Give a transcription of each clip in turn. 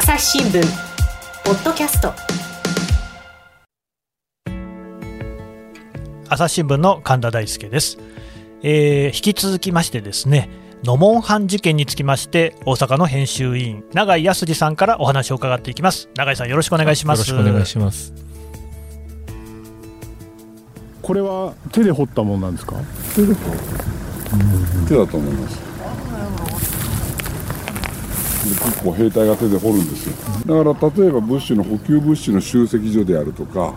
朝日新聞ポッドキャスト。朝日新聞の神田大輔です、えー、引き続きましてですねノモンハン事件につきまして大阪の編集委員永井康さんからお話を伺っていきます。永井さんよろしくお願いします。よろしくお願いします。これは手で掘ったものなんですか？手で手だと思います結構兵隊が手で掘るんですよ。だから例えば物資の補給物資の集積所であるとか。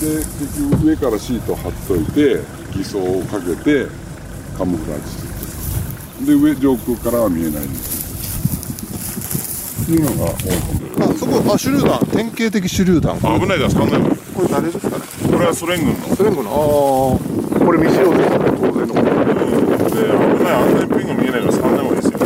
で結局上からシートを貼っといて偽装をかけてカムフラージしてで上上空からは見えないんですいうのがあそこあ手榴弾。典型的手榴弾。危ないです。かんないこれ誰ですかね？これはソ連軍の。ソ連軍の？ああこれ未使用ですね。当然ので危ない。安全ピンが見えないから使わない方がいいですよ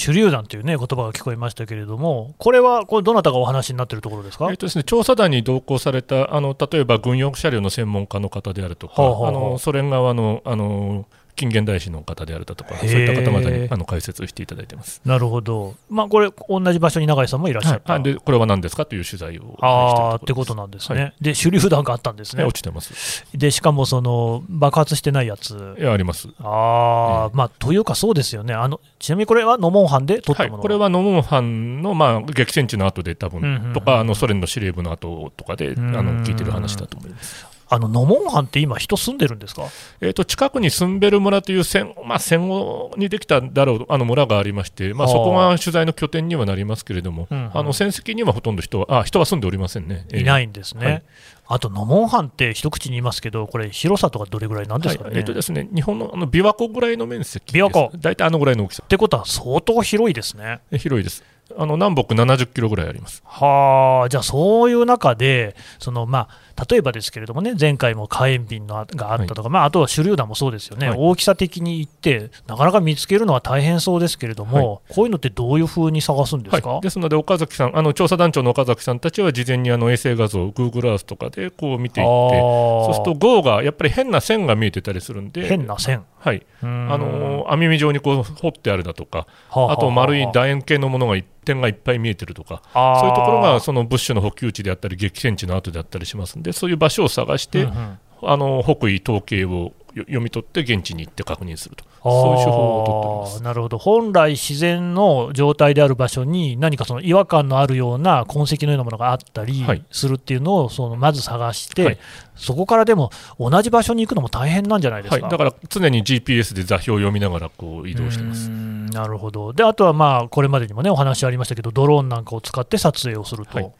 手榴弾という、ね、言葉が聞こえましたけれども、これはこれどなたがお話になっているところですか、えっとですね、調査団に同行されたあの例えば軍用車両の専門家の方であるとか、はあはあ、あのソ連側のあの近現代史の方であるだとか、そういった方々にあの解説をしていただいてます。なるほど、まあ、これ、同じ場所に永井さんもいらっしゃる、はい、でこれは何ですかという取材をあってことなんですね、はい、で手榴弾があったんですね、落ちてます。でしかもその爆発してないやつ、いやあります。あ、えー、まあ、というか、そうですよね。あの、ちなみにこれはノモンハンで取ったもの、はい、これはノモンハンの、まあ、激戦地の後で多分、うんうんうん、とか、あのソ連の司令部の後とかで、あの聞いてる話だと思います。あのノモンハンって今、人住んでるんですか、えーと、近くにスンベル村という戦,、まあ、戦後にできただろうあの村がありまして、まあ、そこが取材の拠点にはなりますけれども、うんうん、あの戦績にはほとんど人はあ人は住んでおりませんね、いないんですね。はい、あと、ノモンハンって一口に言いますけど、これ、広さとかどれぐらいなんですかね、はい、えーとですね、日本のあの琵琶湖ぐらいの面積琵琶湖。大体あのぐらいの大きさ。ってことは、相当広いですね。広いです。あの南北70キロぐらいあります。はあ、じゃあそういう中で、そのまあ、例えばですけれどもね、前回も火炎瓶のがあったとか、はい、まあ、あとは手榴弾もそうですよね、はい、大きさ的に言って、なかなか見つけるのは大変そうですけれども、はい、こういうのってどういうふうに探すんですか、ですので、岡崎さん、あの調査団長の岡崎さんたちは事前にあの衛星画像、Google Earth とかでこう見ていって、そうすると、号がやっぱり変な線が見えてたりするんで、変な線はい、あの網目状にこう掘ってあるだとか、あと丸い楕円形のものが点がいっぱい見えてるとか、そういうところがその物資の補給地であったり、激戦地の後であったりしますんで、そういう場所を探して、うんうん、あの北緯統計を読み取って現地に行って確認すると、そういう手法を取ってなるほど、本来自然の状態である場所に、何かその違和感のあるような痕跡のようなものがあったりするっていうのをそのまず探して、はい、そこからでも同じ場所に行くのも大変なんじゃないですか、はい、だから常に GPS で座標を読みながらこう移動してます。なるほど、であとはまあこれまでにもねお話ありましたけど、ドローンなんかを使って撮影をすると。はい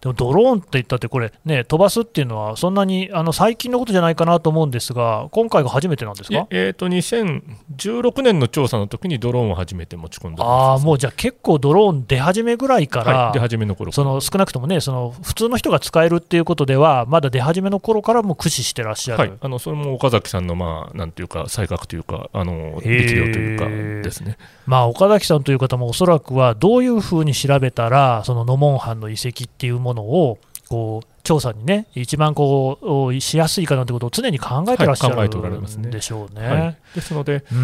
でもドローンって言ったって、これ、ね、飛ばすっていうのは、そんなにあの最近のことじゃないかなと思うんですが、今回が初めてなんですか、えーと、2016年の調査の時にドローンを初めて持ち込んだあもうじゃあ、結構ドローン出始めぐらいから、はい、出始めの頃その少なくともね、その普通の人が使えるっていうことでは、まだ出始めの頃からも駆使してらっしゃる、はい、あのそれも岡崎さんの、まあ、なんていうか、才覚というか、あの力量というかですね、まあ、岡崎さんという方もおそらくは、どういうふうに調べたら、そのノモンハンの遺跡っていうものを、こう調査にね、一番こうしやすいかなということを常に考えてらっしゃる、はい、んでしょうね。はい、ですので、あ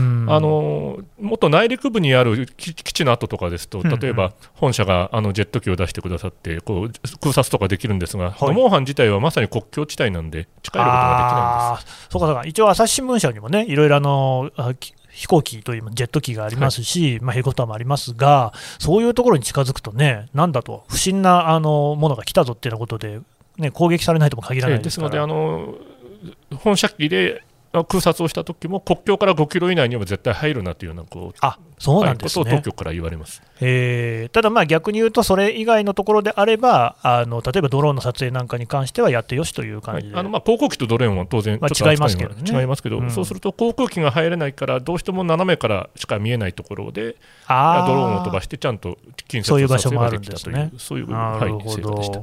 の、もっと内陸部にある基地の跡とかですと、例えば本社があのジェット機を出してくださって、こう空撮とかできるんですが、はい、モンハン自体はまさに国境地帯なんで、近いことができないんです。そうかそうか。一応、朝日新聞社にもね、いろいろあの飛行機というジェット機がありますし、はい、まあ、ヘリコプターもありますが、そういうところに近づくとね、なんだと、不審なあのものが来たぞっていうことで、ね、攻撃されないとも限らないですのであの本社機で空撮をした時も国境から5キロ以内には絶対入るなというようなこうあそうなんです、ね、ことを当局から言われます、えー、ただ、まあ逆に言うと、それ以外のところであればあの、例えばドローンの撮影なんかに関してはやってよしという感じで、はい、あのまあ航空機とドローンは当然、まあ、違いますけど、ね、違いますけど、うん、そうすると航空機が入れないから、どうしても斜めからしか見えないところで、ドローンを飛ばして、ちゃんと近接そう撮影ができたという、そういう、なるほど、はい、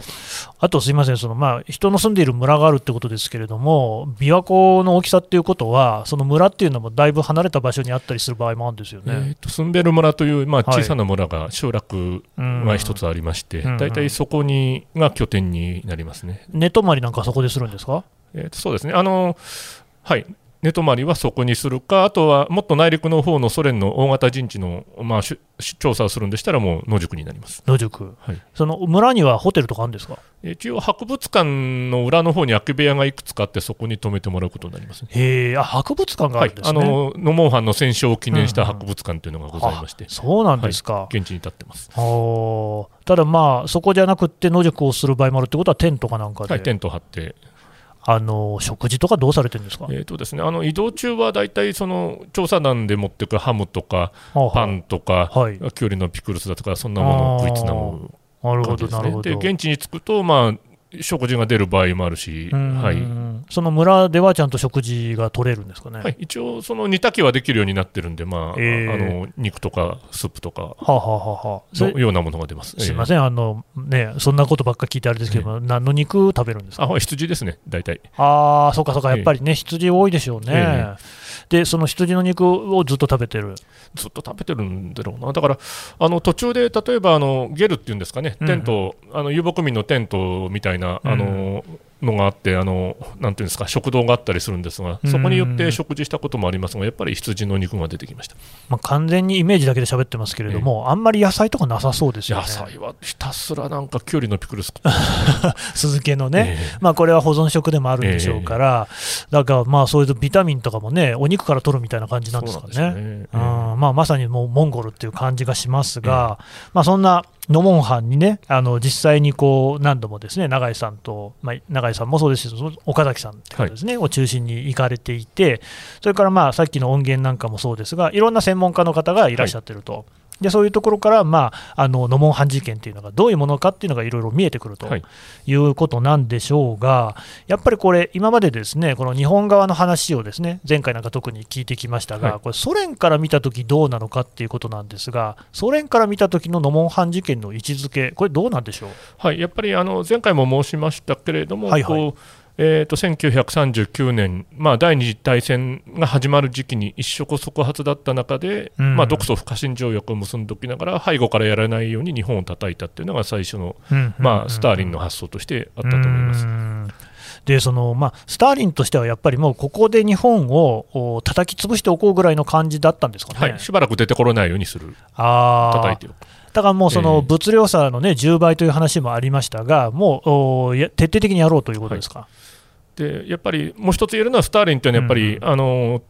あとすみません、そのまあ人の住んでいる村があるってことですけれども、琵琶湖の大きさっていうことは、その村っていうのもだいぶ離れた場所にあったりする場合もあるんですよね。えーと、住んでる村という、まあ、小さな村が集落が一つありまして、大体そこにが拠点になりますね。寝泊まりなんかそこでするんですか、えー、とそうですねあの、はい、寝泊まりはそこにするか、あとはもっと内陸の方のソ連の大型陣地の、まあ、調査をするんでしたら、もう野宿になります。野宿、はい、その村にはホテルとかあるんですか？一応、博物館の裏の方に空き部屋がいくつかあって、そこに泊めてもらうことになります、ね、へあ博物館があるんですね、はい、あのノモンハンの戦勝を記念した博物館というのがございまして、うんうん、そうなんですか、はい、現地に立ってます。ただ、まあ、そこじゃなくて野宿をする場合もあるってことは、テントかなんかで。はい、テント張ってあの食事とかどうされてるんですか、えーとですね、あの移動中は大体その調査団で持っていくハムとか、パンとか、はい、きゅうりのピクルスだとか、そんなものを食いつなぐ感じですね。で現地に着くと、まあ、食事が出る場合もあるし、はい、その村ではちゃんと食事が取れるんですかね、はい、一応、その煮炊きはできるようになってるんで、まあ、えー、あの肉とかスープとかはははのようなものが出ます。すみません、えー、あのね、そんなことばっか聞いてあれですけど、えー、何の肉食べるんですか？あ羊ですね、大体。ああ、そうかそうか、やっぱりね、羊多いでしょうね。で、その羊の肉をずっと食べてる。ずっと食べてるんだろうな、だからあの途中で例えばあのゲルっていうんですかね、テント、うん、あの遊牧民のテントみたいな、あののがあって、あのなんていうんですか、食堂があったりするんですが、そこによって食事したこともありますが、やっぱり羊の肉が出てきました、まあ、完全にイメージだけで喋ってますけれども、えあんまり野菜とかなさそうですよね。野菜はひたすらなんか、きゅうりのピクルス。酢漬けのね、えまあ、これは保存食でもあるんでしょうから、えだからまあそういうビタミンとかもね、お肉から取るみたいな感じなんですかね。ね。まあ、まさにもうモンゴルっていう感じがしますが、まあ、そんなノモンハンにね、あの実際にこう何度もですね永井さんと、まあ、永井さんもそうですし、岡崎さんですね、はい、を中心に行かれていて、それからまあさっきの音源なんかもそうですが、いろんな専門家の方がいらっしゃってると。はいでそういうところから、まあ、あのノモンハン事件というのがどういうものかっていうのがいろいろ見えてくるとい。うことなんでしょうが、やっぱりこれ、今までですねこの日本側の話をですね前回なんか特に聞いてきましたが、はい、これソ連から見たときどうなのかっていうことなんですが、ソ連から見たときのノモンハン事件の位置づけ、これ、どうなんでしょう、はい、やっぱりあの前回も申しましたけれども、はいはい、こうえーと、1939年、まあ、第二次大戦が始まる時期に一触即発だった中で、うん、まあ、独ソ不可侵条約を結んでおきながら背後からやらないように日本を叩いたっていうのが最初の、まあ、スターリンの発想としてあったと思います。でそのまあ、スターリンとしてはやっぱりもうここで日本を叩き潰しておこうぐらいの感じだったんですかね、はい、しばらく出てこれないようにする、叩いておく。だからもうその物量差の、ね、10倍という話もありましたが、もう徹底的にやろうということですか？はい。でやっぱりもう一つ言えるのは、スターリンというのはやっぱり、うん、あの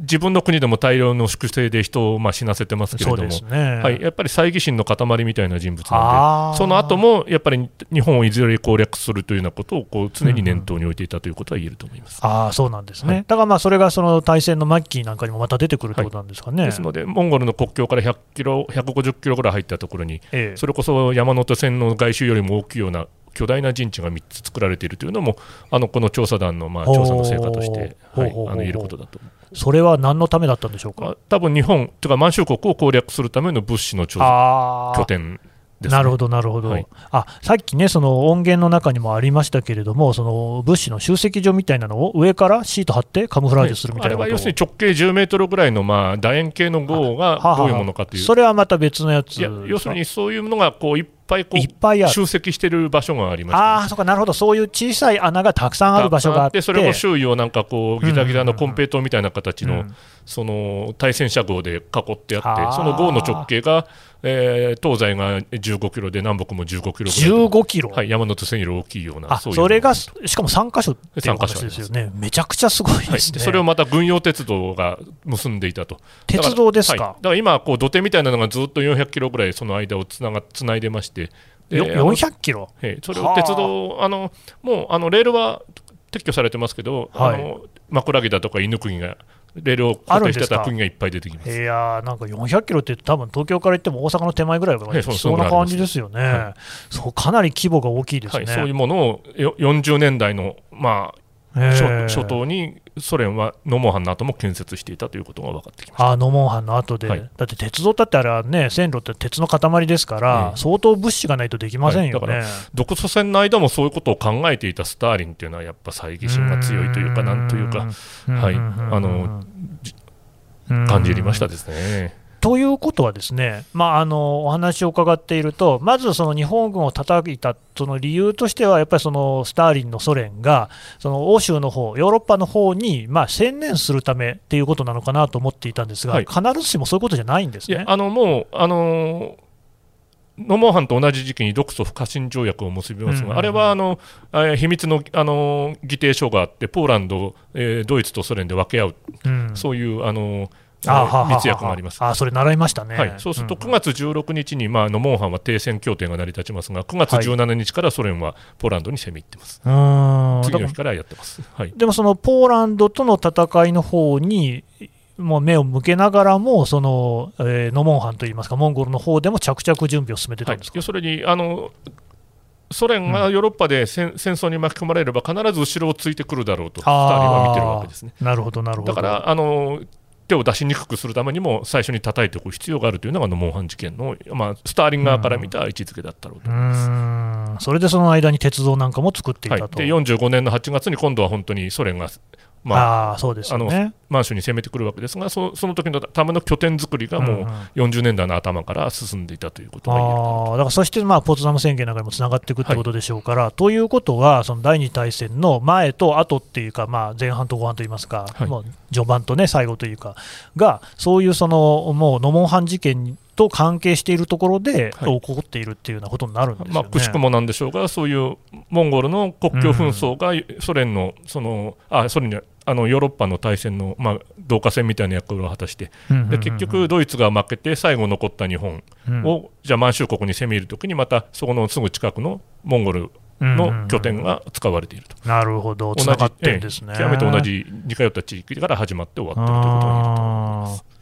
自分の国でも大量の粛清で人をまあ死なせてますけれども、ね、はい、やっぱり猜疑心の塊みたいな人物なので、その後もやっぱり日本をいずれ攻略するというようなことをこう常に念頭に置いていたということは言えると思います、うん、あそうなんですね、はい、だからまあそれがその大戦の末期なんかにもまた出てくるということなんですかね、はい、ですので、モンゴルの国境から100キロ、150キロぐらい入ったところに、ええ、それこそ山手線の外周よりも大きいような巨大な陣地が3つ作られているというのも、あのこの調査団のまあ調査の成果として、はい、あの言えることだとそれは何のためだったんでしょうか？多分日本というか満州国を攻略するための物資の拠点ね、なるほど、なるほど、はい、あさっきね、その音源の中にもありましたけれども、その物資の集積所みたいなのを上からシート貼ってカムフラージュするみたいな、はい、あれは要するに直径10メートルぐらいのまあ楕円形の号がどういうものかという、それはまた別のやつ要するにそういうものがこういっぱいこういっぱい集積している場所がありまし、ね、ああ、そうか、なるほど、そういう小さい穴がたくさんある場所があって、それを周囲をなんかこう、ギザギザのコンペイトーみたいな形の、その対戦車号で囲ってあって、その号の直径が、えー、東西が15キロで南北も15キロぐらい15キロ、はい、山手線より大きいようなそそれがしかも3か所っていう話ですよね。めちゃくちゃすごいですね、はい、それをまた軍用鉄道が結んでいたと。鉄道ですか、はい、だから今こう土手みたいなのがずっと400キロぐらいその間をつながつないでまして400キロ？それを鉄道あ。のもうあのレールは撤去されてますけど、はい、あの枕木だとか犬釘がレールを固定してた国がいっぱい出てきます。いやなんか400キロって多分東京から行っても大阪の手前ぐらいがそんな感じです。よね、はい、そうかなり規模が大きいですね、はい、そういうものを40年代の、まあ、初頭にソ連はノモンハンの後も建設していたということが分かってきました。あノモンハンの後で、はい、だって鉄道だってあれはね、線路って鉄の塊ですから、相当物資がないとできませんよね、はい、だから独ソ戦の間もそういうことを考えていたスターリンというのは、やっぱ猜疑心が強いというか、なんというか、はい、あの感じましたですね。ということはですね、まあ、あのお話を伺っていると、まずその日本軍を叩いたその理由としては、やっぱりそのスターリンのソ連が、その欧州の方ヨーロッパの方にまに専念するためっていうことなのかなと思っていたんですが、はい、必ずしもそういうことじゃないんですね。あのもうあのノモンハンと同じ時期に独ソ不可侵条約を結びますが、うんうん、あれはあの秘密のあの議定書があって、ポーランド、えー、ドイツとソ連で分け合う、うん、そういうあの密約があります。あそれ習いましたね、はい、そうすると9月16日に、まあ、あのモンハンは停戦協定が成り立ちますが、9月17日からソ連はポーランドに攻め入ってます、はい、次の日からやってます、はい、でもそのポーランドとの戦いの方にもう目を向けながらも、その、えー、ノモンハンといいますか、モンゴルの方でも着々準備を進めてたんですか、はい、それにあのソ連がヨーロッパで戦,、戦争に巻き込まれれば、必ず後ろをついてくるだろうと、2人は見てるわけですね。なるほどなるほど。だからあの手を出しにくくするためにも最初に叩いておく必要があるというのがモンハン事件の、まあ、スターリン側から見た位置づけだったろうと思います。それでその間に鉄道なんかも作っていたと、はい、で45年の8月に今度は本当にソ連がまあ、そうですあの満州に攻めてくるわけですがそ、その時のための拠点作りがもう40年代の頭から進んでいたということが言えるあだからそして、まあ、ポツダム宣言なんかにもつながっていくということでしょうから、はい、ということは、その第二大戦の前と後っていうか、まあ、前半と後半といいますか、はい、もう序盤と、ね、最後というか、が、そういうそのもうノモンハン事件と関係しているところで起こっているっていうようなことになるんですよね、まあ、くしくもなんでしょうが、そういうモンゴルの国境紛争がソ連の、そのあソ連にあのヨーロッパの大戦の、まあ、導火線みたいな役割を果たして、で結局、ドイツが負けて、最後残った日本を、うん、じゃあ満州国に攻め入るときに、またそこのすぐ近くのモンゴルの拠点が使われていると。なるほど、つながってるんですね。極めて同じ似通った地域から始まって終わっているということになると思います。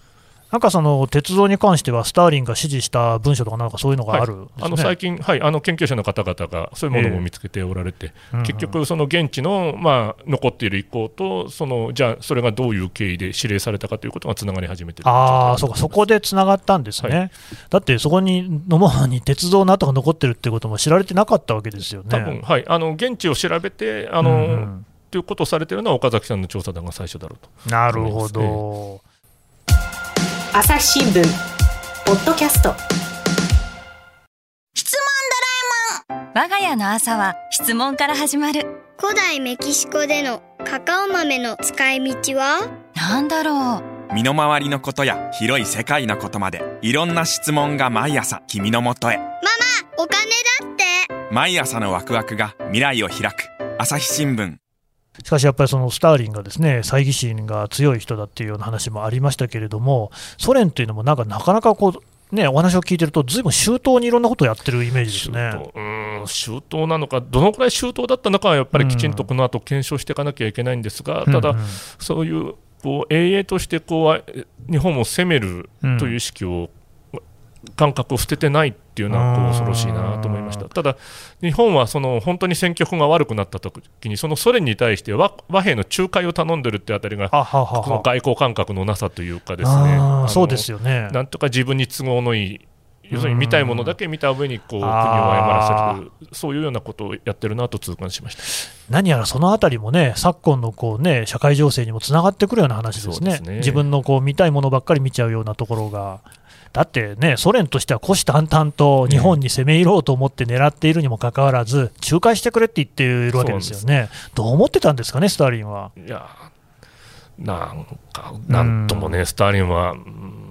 なんかその鉄道に関しては、スターリンが指示した文書とか、なんかそういうのがある、ね。はい、あの最近、はい、あの研究者の方々がそういうものも見つけておられて、えー、結局、その現地の、まあ、残っている意向と、そのじゃあ、それがどういう経緯で指令されたかということがつながり始めてあそうか、そこでつながったんですね、はい、だってそこに野茂に鉄道の跡が残ってるってことも知られてなかったわけですよね。多分はい、あの現地を調べてあの、うん、ということをされているのは岡崎さんの調査団が最初だろうと。なるほど、えー朝日新聞。ポッドキャスト。質問ドラえもん。我が家の朝は質問から始まる。古代メキシコでのカカオ豆の使い道は？なんだろう。身の回りのことや広い世界のことまでいろんな質問が毎朝君のもとへ。ママお金だって。毎朝のワクワクが未来を開く。朝日新聞しかしやっぱりそのスターリンがですね猜疑心が強い人だっていうような話もありましたけれども、ソ連というのもなんかなかなかこう、ね、お話を聞いてると、ずいぶん周到にいろんなことをやってるイメージですね。うん周到なのか、どのくらい周到だったのかは、やっぱりきちんとこの後検証していかなきゃいけないんですが、ただ、そういうこう永遠としてこう日本を攻めるという意識を感覚を捨ててないっていうのはこう恐ろしいなと思いました。ただ、日本はその本当に選挙区が悪くなった時に、そのソ連に対して和和平の仲介を頼んでるってあたりが、この外交感覚のなさというかですね、そうですよね。なんとか自分に都合のいい要するに見たいものだけ見た上にこう国を誤らせる、そういうようなことをやってるなと痛感しました。何やらそのあたりもね、昨今のこう、ね、社会情勢にもつながってくるような話ですね、すね。自分のこう見たいものばっかり見ちゃうようなところが。だってね、ソ連としては虎視眈々と日本に攻め入ろうと思って狙っているにもかかわらず、仲介してくれって言っているわけですよね、どう思ってたんですかね、スターリンは。いやなんか、なんともね、スターリンは、うん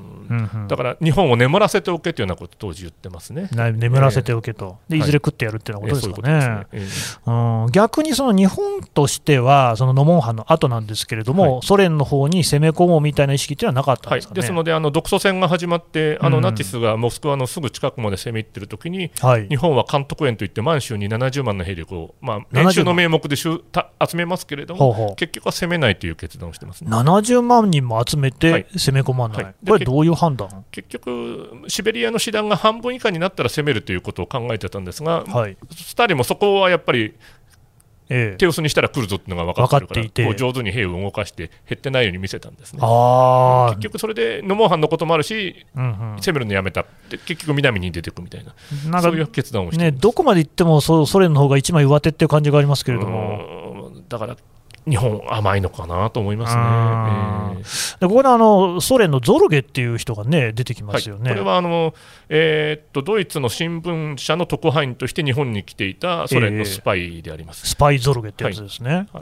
だから日本を眠らせておけというようなこと当時言ってますね。眠らせておけと、でいずれ食ってやるっていうようなことですかね、逆にその日本としては、そのノモンハンの後なんですけれども、はい、ソ連の方に攻め込もうみたいな意識っていうのはなかったんですか、ね。はい、ですので、あの独ソ戦が始まって、あのナチスがモスクワのすぐ近くまで攻め入ってるときに、はい、日本は監督園といって、満州に70万の兵力を、まあ、練習の名目で集めますけれども、結局は攻めないという決断をしてます、ね、70万人も集めて攻め込まない、これ、どういう判断？結局、シベリアの師団が半分以下になったら攻めるということを考えてたんですが、はい、スターリンもそこはやっぱり、ええ、手薄にしたら来るぞっていうのが分かってるから、上手に兵を動かして減ってないように見せたんですね。結局、それでノモンハンのこともあるし、うんうん、攻めるのやめたって、結局、南に出てくみたいな、なんそういう決断をして、ね、どこまでいってもソ連の方が一枚上手っていう感じがありますけれども。だから日本、甘いのかなと思いますね、えー、でここであのソ連のゾルゲっていう人が、ね、出てきますよね、はい、これはあの、えー、っとドイツの新聞社の特派員として日本に来ていたソ連のスパイであります、えー、スパイゾルゲってやつですね、はい、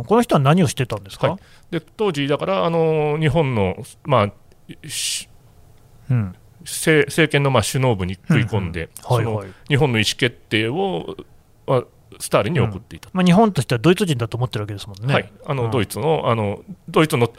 うん。この人は何をしてたんですか、はい、で当時、だからあの日本の、まあうん、政政権のまあ首脳部に食い込んで、その日本の意思決定を、まあ、スターリンに送っていた、うん、まあ、日本としてはドイツ人だと思ってるわけですもんね。はい、あの、うん、ドイツのあのドイツの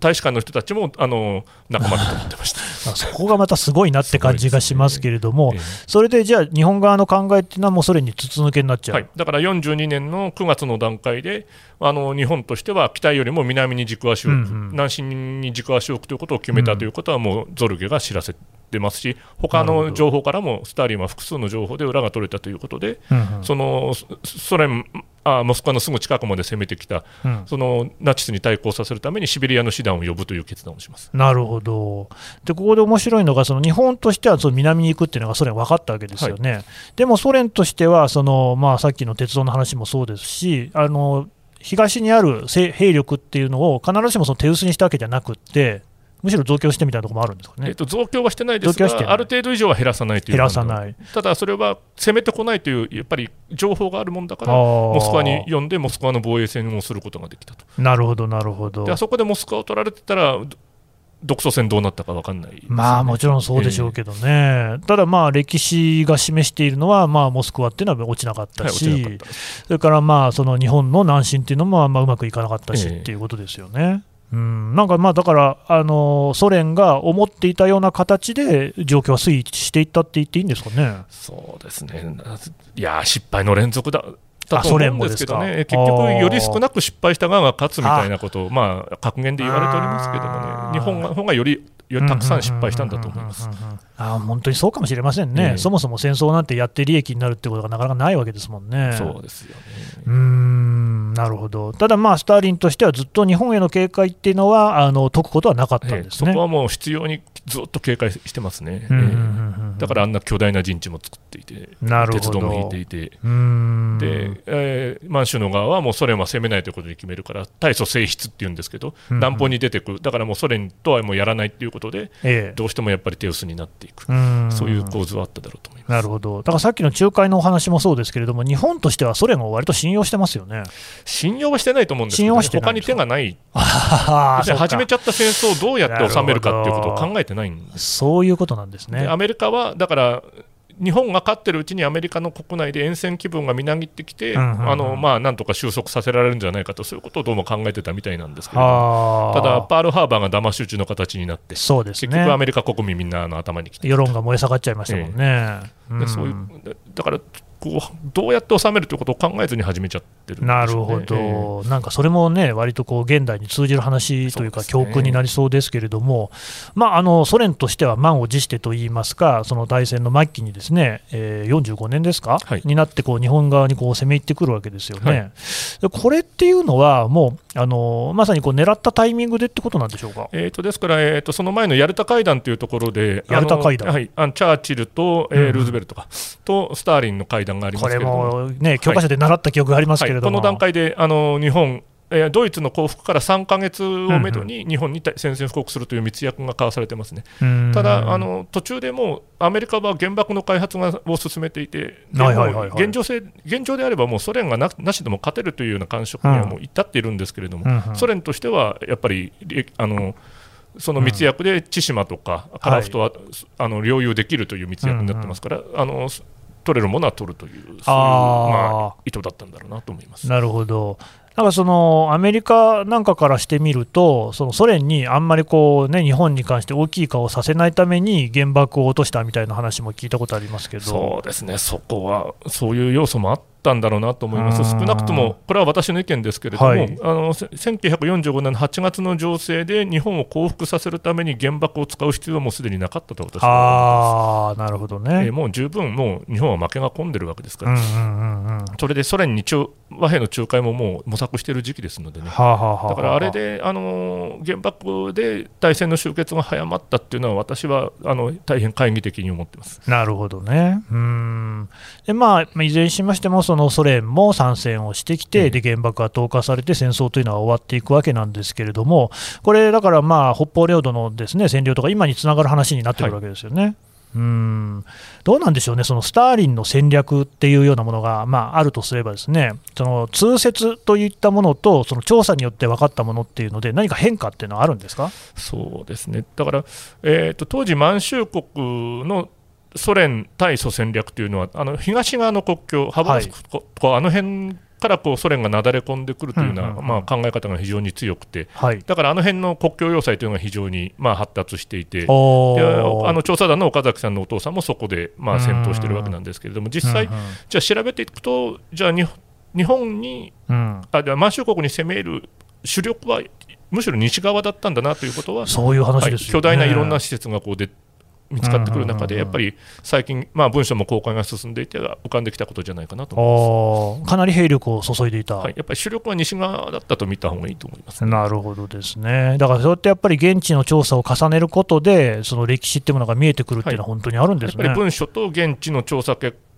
大使館の人たちもあの仲間だと思ってました。そこがまたすごいなって感じがしますけれども、ねえ。ー、それでじゃあ、日本側の考えっていうのは、もうそれに筒抜けになっちゃう、はい、だから42年の9月の段階で、あの日本としては北よりも南に軸足を置く、うんうん、南進に軸足を置くということを決めたということは、もうゾルゲが知らせてますし、他の情報からもスターリンは複数の情報で裏が取れたということで、うんうん、そのソ連あモスクワのすぐ近くまで攻めてきた、うん、そのナチスに対抗させるためにシベリアの師団を呼ぶという決断をします。なるほど、でここで面白いのが、その日本としてはその南に行くっていうのがソ連分かったわけですよね、はい、でもソ連としてはその、まあ、さっきの鉄道の話もそうですし、あの東にある兵力っていうのを必ずしもその手薄にしたわけじゃなくて、むしろ増強してみたいなところもあるんですかね、えーと、増強はしてないですが、ある程度以上は減らさないという。減らさない。ただ、それは攻めてこないという、やっぱり情報があるもんだから、モスクワに呼んで、モスクワの防衛戦をすることができたと。なるほど、なるほど。であそこでモスクワを取られてたら、独ソ戦どうなったか分かんない、ね、まあもちろんそうでしょうけどね、えー、ただまあ歴史が示しているのは、まあ、モスクワっていうのは落ちなかったし、はい、それからまあその日本の南進っていうのもまあうまくいかなかったし、っていうことですよね。うん。なんかまあだから、あのソ連が思っていたような形で状況は推移していったって言っていいんですかね。そうですね、いや失敗の連続だだと思うんですけどね、結局、より少なく失敗した側が勝つみたいなことを、まあ、格言で言われておりますけどもね、日本ががよりよりたくさん失敗したんだと思います。あ本当にそうかもしれませんね、えー、そもそも戦争なんてやって利益になるってことがなかなかないわけですもんね。そうですよね。うんなるほど、ただ、まあ、スターリンとしてはずっと日本への警戒っていうのはあの解くことはなかったんです、ね。えー、そこはもう必要にずっと警戒してますね、だからあんな巨大な陣地も作っていて、鉄道も引いていて、で、えー、満州の側はもうソ連は攻めないということに決めるから、大祖性質っていうんですけど、南方に出てくる、だからもうソ連とはもうやらないっていうことで、ええ、どうしてもやっぱり手薄になっていく、そういう構図はあっただろうと思います。なるほど、だからさっきの仲介のお話もそうですけれども、日本としてはソ連を割と信用してますよね信用はしてないと思うんですけど、ね、他に手がない、始めちゃった戦争をどうやって収めるかっていうことを考えてないんです。そういうことなんですね。アメリカはだから日本が勝ってるうちにアメリカの国内で厭戦気分がみなぎってきて、なんとか収束させられるんじゃないかと、そういうことをどうも考えてたみたいなんですけれどただ、パールハーバーが騙し討ちの形になって、そうですね、結局、アメリカ国民みんなの頭にきて。世論が燃え下がっちゃいましたもんね。えー、でそういうだからこうどうやって収めるということを考えずに始めちゃってる、ね、なるほど、えー、なんかそれもね、割とこう現代に通じる話というか、教訓になりそうですけれども、まあ、あのソ連としては満を持してといいますか、その大戦の末期にですね、えー、45年ですか、はい、になってこう日本側にこう攻め入ってくるわけですよね。はい、これっていうのは、もうあのまさにこう狙ったタイミングでってことなんでしょうか？えーと、ですから、えーと、その前のヤルタ会談というところで、ヤルタ会談。はい、あのチャーチルと、えー、ルーズベルトか、とスターリンの会談がありますけれども。これもね、教科書で習った記憶がありますけれども、はい。はい、この段階であの日本、えドイツの降伏から3か月をめどに日本に宣戦布告するという密約が交わされてますね、ただあの、途中でもうアメリカは原爆の開発を進めていて、現状性現状であればもうソ連がなしでも勝てるというような感触にはもう至っているんですけれども、ソ連としてはやっぱりあのその密約で千島とか樺太は、あの領有できるという密約になってますから。あの取れるものは取るという、そういうまあ、意図だったんだろうなと思います。なるほど、なんかそのアメリカなんかからしてみると、そのソ連にあんまりこう、ね、日本に関して大きい顔をさせないために原爆を落としたみたいな話も聞いたことありますけど。そうですね、そこはそういう要素もあったんだろうなと思います、少なくともこれは私の意見ですけれども、はい、あの1945年の8月の情勢で日本を降伏させるために原爆を使う必要はもうすでになかったと私は思います。なるほどね、えー、もう十分、もう日本は負けが込んでるわけですから、うんうんうんうん、それでソ連に和平の仲介ももう模索している時期ですのでね、はあはあ、だからあれで、あの原爆で大戦の終結が早まったっていうのは、私はあの大変懐疑的に思ってます。なるほどね。うん。でまあ、いずれにしましても、そのソ連も参戦をしてきて、で原爆が投下されて、戦争というのは終わっていくわけなんですけれども、これ、だからまあ北方領土のですね占領とか、今につながる話になってくるわけですよね。はいうん。どうなんでしょうね、そのスターリンの戦略っていうようなものが、まあ、あるとすれば、ですねその通説といったものと、その調査によって分かったものっていうので、何か変化っていうのはあるんですか？そうですね、だから、えーと、当時、満州国のソ連対ソ戦略というのは、あの東側の国境、ハブスク、はい、あの辺からこうソ連がなだれ込んでくるというような、まあ、考え方が非常に強くて、はい、だからあの辺の国境要塞というのが非常にまあ発達していて、であの調査団の岡崎さんのお父さんもそこでまあ戦闘しているわけなんですけれども、実際、じゃあ調べていくと、じゃあ日本に、うん、あ満州国に攻める主力はむしろ西側だったんだなということは、そういう話です、ね。はい、巨大ないろんな施設がこう出見つかってくる中で、やっぱり最近、まあ、文書も公開が進んでいて、浮かんできたことじゃないかなと思います。かなり兵力を注いでいた、はい、やっぱり主力は西側だったと見た方がいいと思います、ね、なるほどですね、だからそうやってやっぱり現地の調査を重ねることで、その歴史っていうものが見えてくるっていうのは、本当にあるんですね、はい、やっぱり文書と現地の調査結果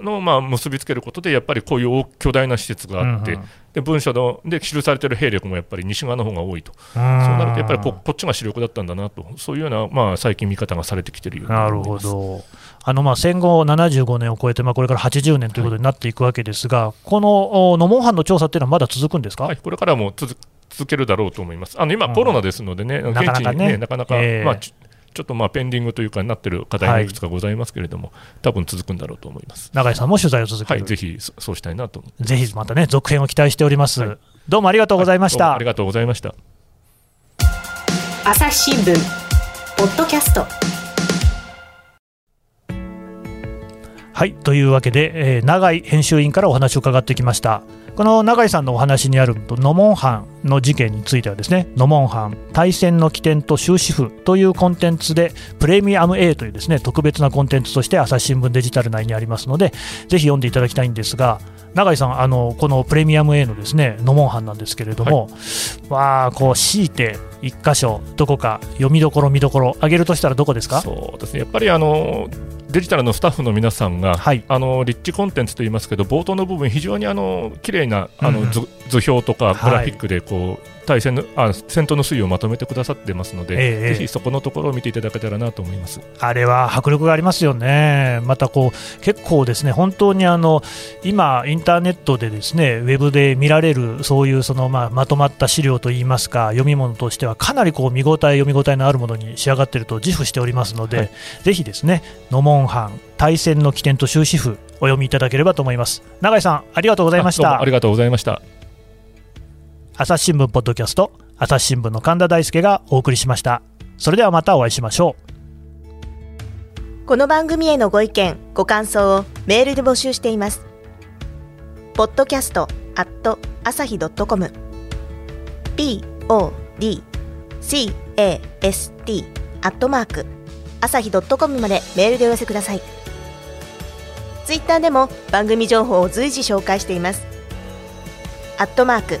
のまあ結びつけることで、やっぱりこういう巨大な施設があって、うんうん、で文書ので記されている兵力もやっぱり西側の方が多いと、そうなるとやっぱりここっちが主力だったんだなと、そういうような、まあ、最近、見方がされてきているようなるほど。あのまあ戦後75年を超えて、まあ、これから80年ということになっていくわけですが、はい、このノモンハンの調査っていうのはまだ続くんですか、はい、これからも続けるだろうと思います。あの今、コロナですのでね、現地にね、なかなか、えー、まあちょっとまあペンディングというかなってる課題がい。くつかございますけれども、はい、多分続くんだろうと思います。永井さんも取材を続ける、はい、ぜひそうしたいなとぜひまたね、続編を期待しております、はい、どうもありがとうございました、ありがとうございました。朝日新聞ポッドキャストはいというわけで、えー、永井編集員からお話を伺ってきました。この永井さんのお話にあるノモンハンの事件についてはですねノモンハン対戦の起点と終止符というコンテンツでプレミアム A というですね特別なコンテンツとして朝日新聞デジタル内にありますのでぜひ読んでいただきたいんですが永井さんあのこのプレミアム A のですねノモンハンなんですけれども、はい、あこう強いて一箇所どこか読みどころ見どころ挙げるとしたらどこですか？そうですねやっぱりあのデジタルのスタッフの皆さんが、はい、あのリッチコンテンツといいますけど冒頭の部分非常にあの綺麗なあの、うん、図表とかグラフィックでこう、はい対戦のあ戦闘の推移をまとめてくださってますので、ええ、ぜひそこのところを見ていただけたらなと思います。あれは迫力がありますよね、またこう結構ですね本当にあの今、インターネットでですねウェブで見られるそういうその、まあ、まとまった資料といいますか読み物としてはかなりこう見応え、読み応えのあるものに仕上がっていると自負しておりますので、はい、ぜひですねノモンハン対戦の起点と終止符お読みいただければと思います。永井さんありがとうございました。ありがとうございました朝日新聞ポッドキャスト朝日新聞の神田大輔がお送りしました。それではまたお会いしましょう。この番組へのご意見ご感想をメールで募集しています。ポッドキャストアット朝日ドットコム。podcast アットマーク朝日ドットコムまでメールでお寄せください。ツイッターでも番組情報を随時紹介しています。アットマーク